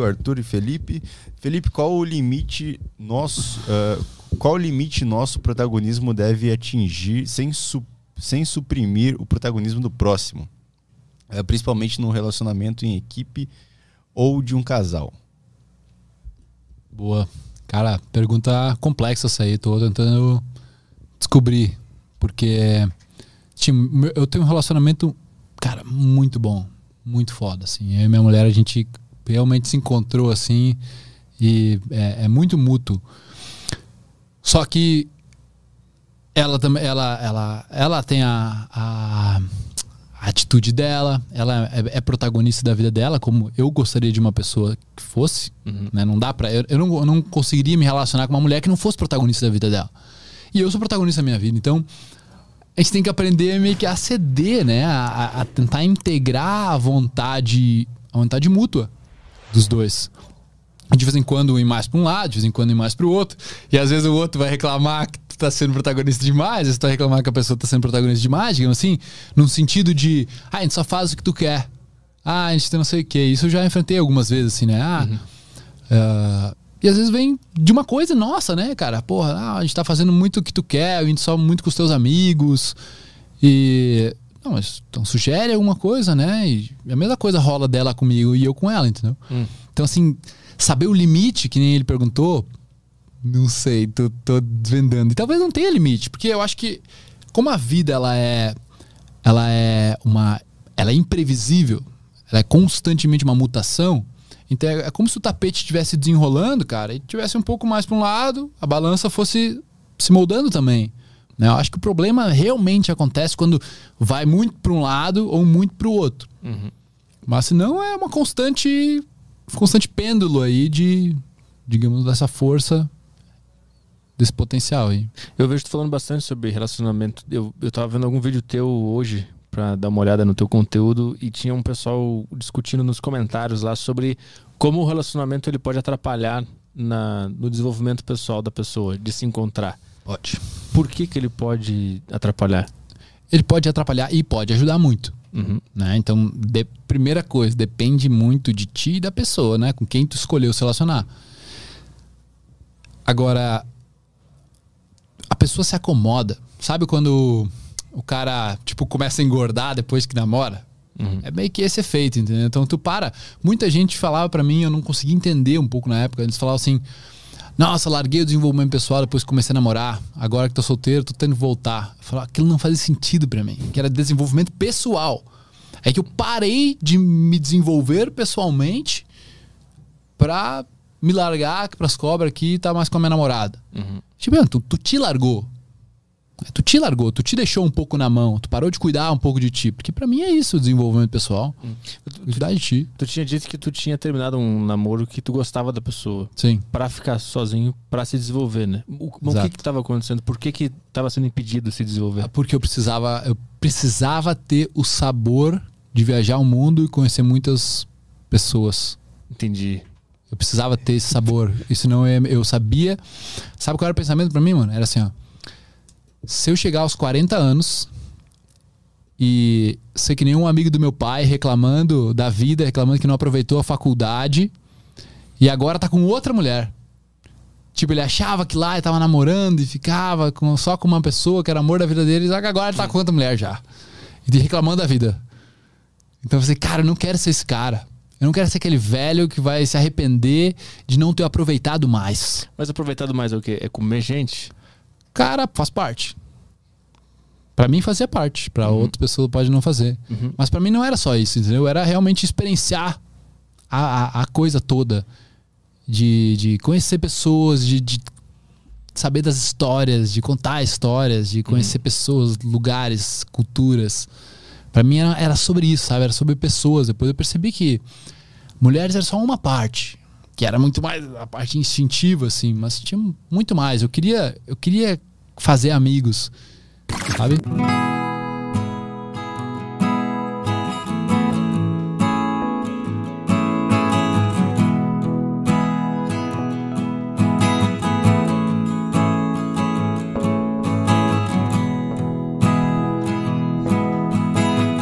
o Arthur e Felipe. Felipe, qual o limite nosso, uh, qual o limite nosso protagonismo deve atingir sem, su sem suprimir o protagonismo do próximo? Uh, principalmente num relacionamento em equipe ou de um casal. Boa. Cara, pergunta complexa essa aí. Tô tentando descobrir. Porque eu tenho um relacionamento, cara, muito bom. Muito foda, assim. Eu e minha mulher, a gente realmente se encontrou, assim. E é, é muito mútuo. Só que ela também, ela, ela, ela tem a, a a atitude dela, ela é, é, protagonista da vida dela, como eu gostaria de uma pessoa que fosse. Uhum. Né? Não dá para eu, eu, não, eu não conseguiria me relacionar com uma mulher que não fosse protagonista da vida dela. E eu sou protagonista da minha vida, então a gente tem que aprender meio que a ceder, né? A, a tentar integrar a vontade, a vontade mútua dos dois de vez em quando ir mais para um lado, de vez em quando ir mais para o outro. E às vezes o outro vai reclamar que tu tá sendo protagonista demais, às vezes tu vai reclamar que a pessoa tá sendo protagonista demais, digamos assim, num sentido de, ah, a gente só faz o que tu quer. Ah, a gente tem não sei o que. Isso eu já enfrentei algumas vezes, assim, né? Ah, uhum. uh, e às vezes vem de uma coisa nossa, né, cara? Porra, ah, a gente tá fazendo muito o que tu quer, a gente só muito com os teus amigos. E. Não, mas então sugere alguma coisa, né? E a mesma coisa rola dela comigo e eu com ela, entendeu? Hum. Então, assim, Saber o limite, que nem ele perguntou, não sei, tô, tô desvendando. E talvez não tenha limite, porque eu acho que como a vida ela é ela é uma ela é imprevisível, ela é constantemente uma mutação. Então é, é como se o tapete estivesse desenrolando, cara, e tivesse um pouco mais para um lado, a balança fosse se moldando também. Né? Eu acho que o problema realmente acontece quando vai muito para um lado ou muito para o outro. Uhum. Mas se não é uma constante constante pêndulo aí de, digamos, dessa força, desse potencial aí. Eu vejo tu falando bastante sobre relacionamento. Eu, eu tava vendo algum vídeo teu hoje para dar uma olhada no teu conteúdo e tinha um pessoal discutindo nos comentários lá sobre como o relacionamento ele pode atrapalhar na, no desenvolvimento pessoal da pessoa, de se encontrar. Pode. Por que, que ele pode atrapalhar? Ele pode atrapalhar e pode ajudar muito. Uhum. Né? Então, de, primeira coisa, depende muito de ti e da pessoa, né? Com quem tu escolheu se relacionar. Agora, a pessoa se acomoda. Sabe quando o cara, tipo, começa a engordar depois que namora? Uhum. É meio que esse efeito, entendeu? Então, tu para. Muita gente falava para mim, eu não conseguia entender um pouco na época. Eles falavam assim: nossa, larguei o desenvolvimento pessoal depois que comecei a namorar. Agora que tô solteiro, tô tendo que voltar. Eu falo, aquilo não fazia sentido para mim, que era desenvolvimento pessoal. É que eu parei de me desenvolver pessoalmente pra me largar pras cobras aqui e tá mais com a minha namorada. Uhum. Tipo, tu, tu te largou. Tu te largou, tu te deixou um pouco na mão, tu parou de cuidar um pouco de ti. Porque para mim é isso o desenvolvimento pessoal. Hum. Cuidar de ti. Tu tinha dito que tu tinha terminado um namoro que tu gostava da pessoa. Sim. Pra ficar sozinho, para se desenvolver, né? O, o que que tava acontecendo? Por que que tava sendo impedido de se desenvolver? Porque eu precisava, eu precisava ter o sabor de viajar o mundo e conhecer muitas pessoas. Entendi. Eu precisava ter esse sabor. E senão eu, eu sabia. Sabe qual era o pensamento para mim, mano? Era assim, ó se eu chegar aos 40 anos e ser que nenhum amigo do meu pai reclamando da vida, reclamando que não aproveitou a faculdade e agora tá com outra mulher. Tipo, ele achava que lá ele tava namorando e ficava com, só com uma pessoa que era amor da vida dele, que agora ele tá com outra mulher já. E reclamando da vida. Então falei, cara, eu não quero ser esse cara. Eu não quero ser aquele velho que vai se arrepender de não ter aproveitado mais. Mas aproveitado mais é o quê? É comer gente? Cara, faz parte. Para mim fazia parte, para uhum. outra pessoa pode não fazer. Uhum. Mas para mim não era só isso, entendeu? Era realmente experienciar a, a, a coisa toda. De, de conhecer pessoas, de, de, saber das histórias, de contar histórias, de conhecer uhum. pessoas, lugares, culturas. Para mim era, era sobre isso, sabe? Era sobre pessoas. Depois eu percebi que mulheres era só uma parte que era muito mais a parte instintiva, assim, mas tinha muito mais. Eu queria, eu queria fazer amigos, sabe?